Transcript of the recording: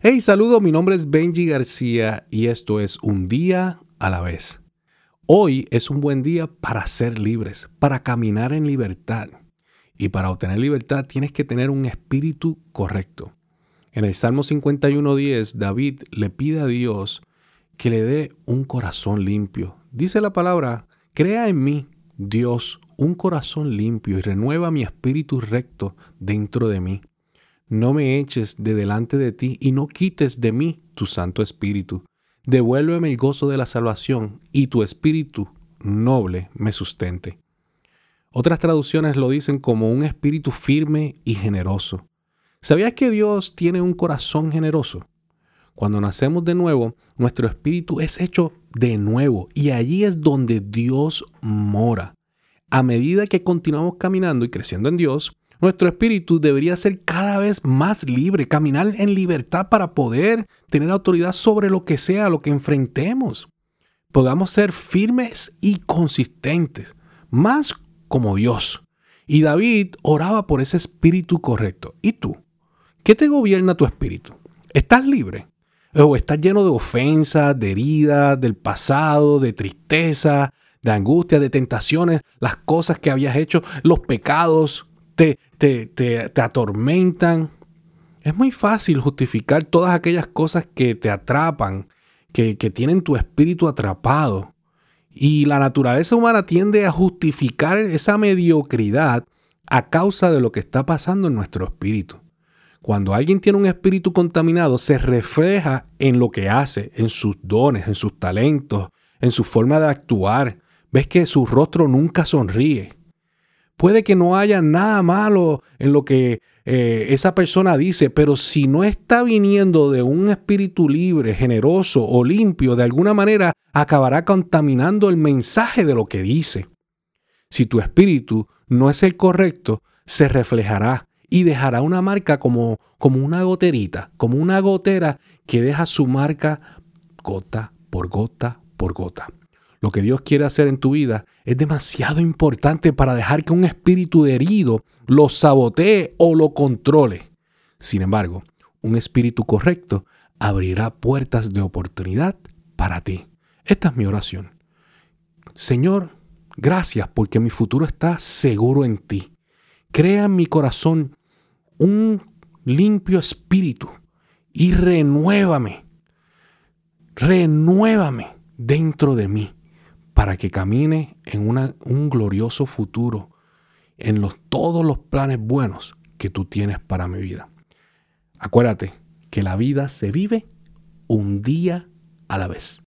Hey, saludo, mi nombre es Benji García y esto es Un día a la vez. Hoy es un buen día para ser libres, para caminar en libertad. Y para obtener libertad tienes que tener un espíritu correcto. En el Salmo 51.10, David le pide a Dios que le dé un corazón limpio. Dice la palabra, crea en mí, Dios, un corazón limpio y renueva mi espíritu recto dentro de mí. No me eches de delante de ti y no quites de mí tu Santo Espíritu. Devuélveme el gozo de la salvación y tu Espíritu noble me sustente. Otras traducciones lo dicen como un espíritu firme y generoso. ¿Sabías que Dios tiene un corazón generoso? Cuando nacemos de nuevo, nuestro espíritu es hecho de nuevo y allí es donde Dios mora. A medida que continuamos caminando y creciendo en Dios, nuestro espíritu debería ser cada vez más libre, caminar en libertad para poder tener autoridad sobre lo que sea, lo que enfrentemos. Podamos ser firmes y consistentes, más como Dios. Y David oraba por ese espíritu correcto. ¿Y tú? ¿Qué te gobierna tu espíritu? ¿Estás libre? ¿O estás lleno de ofensas, de heridas, del pasado, de tristeza, de angustia, de tentaciones, las cosas que habías hecho, los pecados? Te, te, atormentan. Es muy fácil justificar todas aquellas cosas que te atrapan, que, que tienen tu espíritu atrapado. Y la naturaleza humana tiende a justificar esa mediocridad a causa de lo que está pasando en nuestro espíritu. Cuando alguien tiene un espíritu contaminado, se refleja en lo que hace, en sus dones, en sus talentos, en su forma de actuar. Ves que su rostro nunca sonríe. Puede que no haya nada malo en lo que eh, esa persona dice, pero si no está viniendo de un espíritu libre, generoso o limpio, de alguna manera acabará contaminando el mensaje de lo que dice. Si tu espíritu no es el correcto, se reflejará y dejará una marca como, como una goterita, como una gotera que deja su marca gota por gota por gota lo que Dios quiere hacer en tu vida es demasiado importante para dejar que un espíritu herido lo sabotee o lo controle. Sin embargo, un espíritu correcto abrirá puertas de oportunidad para ti. Esta es mi oración. Señor, gracias porque mi futuro está seguro en ti. Crea en mi corazón un limpio espíritu y renuévame. Renuévame dentro de mí para que camine en un glorioso futuro, en los, todos los planes buenos que tú tienes para mi vida. Acuérdate que la vida se vive un día a la vez.